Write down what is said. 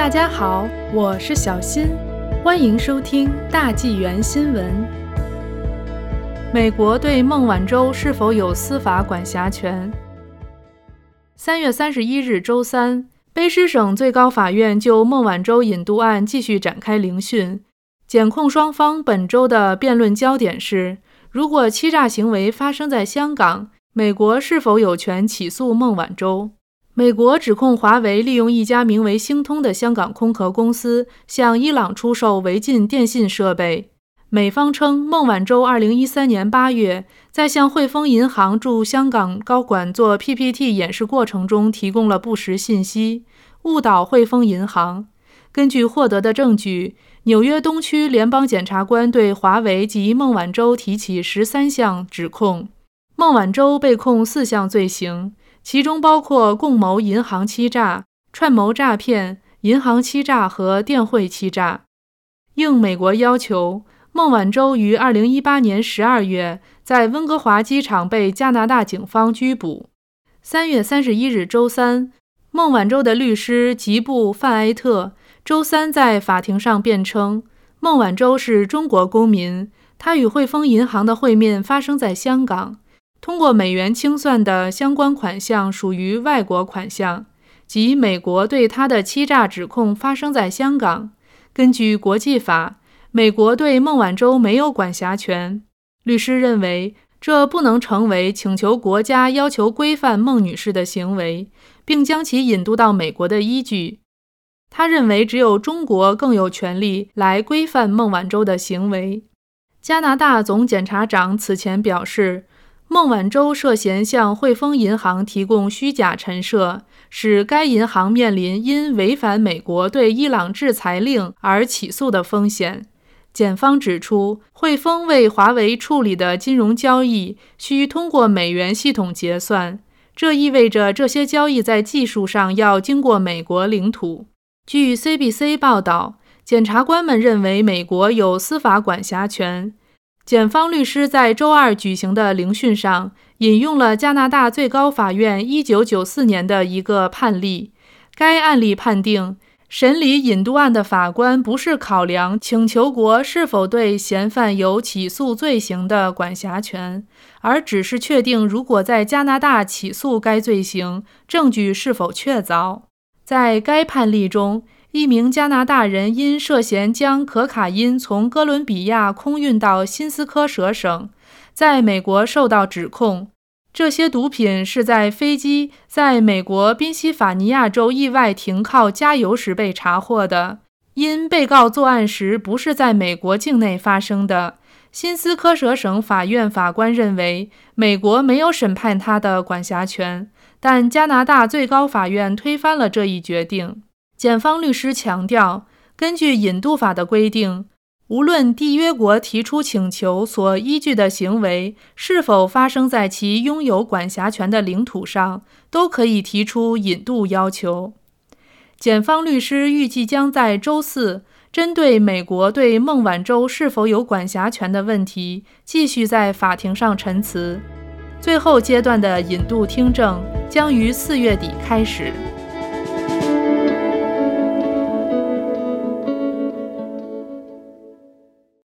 大家好，我是小新，欢迎收听大纪元新闻。美国对孟晚舟是否有司法管辖权？三月三十一日周三，卑诗省最高法院就孟晚舟引渡案继续展开聆讯。检控双方本周的辩论焦点是：如果欺诈行为发生在香港，美国是否有权起诉孟晚舟？美国指控华为利用一家名为星通的香港空壳公司向伊朗出售违禁电信设备。美方称，孟晚舟2013年8月在向汇丰银行驻香港高管做 PPT 演示过程中提供了不实信息，误导汇丰银行。根据获得的证据，纽约东区联邦检察官对华为及孟晚舟提起十三项指控。孟晚舟被控四项罪行。其中包括共谋银行欺诈、串谋诈骗、银行欺诈和电汇欺诈。应美国要求，孟晚舟于2018年12月在温哥华机场被加拿大警方拘捕。3月31日周三，孟晚舟的律师吉布·范埃特周三在法庭上辩称，孟晚舟是中国公民，他与汇丰银行的会面发生在香港。通过美元清算的相关款项属于外国款项，即美国对他的欺诈指控发生在香港。根据国际法，美国对孟晚舟没有管辖权。律师认为，这不能成为请求国家要求规范孟女士的行为，并将其引渡到美国的依据。他认为，只有中国更有权利来规范孟晚舟的行为。加拿大总检察长此前表示。孟晚舟涉嫌向汇丰银行提供虚假陈设，使该银行面临因违反美国对伊朗制裁令而起诉的风险。检方指出，汇丰为华为处理的金融交易需通过美元系统结算，这意味着这些交易在技术上要经过美国领土。据 CBC 报道，检察官们认为美国有司法管辖权。检方律师在周二举行的聆讯上引用了加拿大最高法院1994年的一个判例。该案例判定，审理引渡案的法官不是考量请求国是否对嫌犯有起诉罪行的管辖权，而只是确定如果在加拿大起诉该罪行，证据是否确凿。在该判例中。一名加拿大人因涉嫌将可卡因从哥伦比亚空运到新斯科舍省，在美国受到指控。这些毒品是在飞机在美国宾夕法尼亚州意外停靠加油时被查获的。因被告作案时不是在美国境内发生的，新斯科舍省法院法官认为美国没有审判他的管辖权，但加拿大最高法院推翻了这一决定。检方律师强调，根据引渡法的规定，无论缔约国提出请求所依据的行为是否发生在其拥有管辖权的领土上，都可以提出引渡要求。检方律师预计将在周四针对美国对孟晚舟是否有管辖权的问题继续在法庭上陈词。最后阶段的引渡听证将于四月底开始。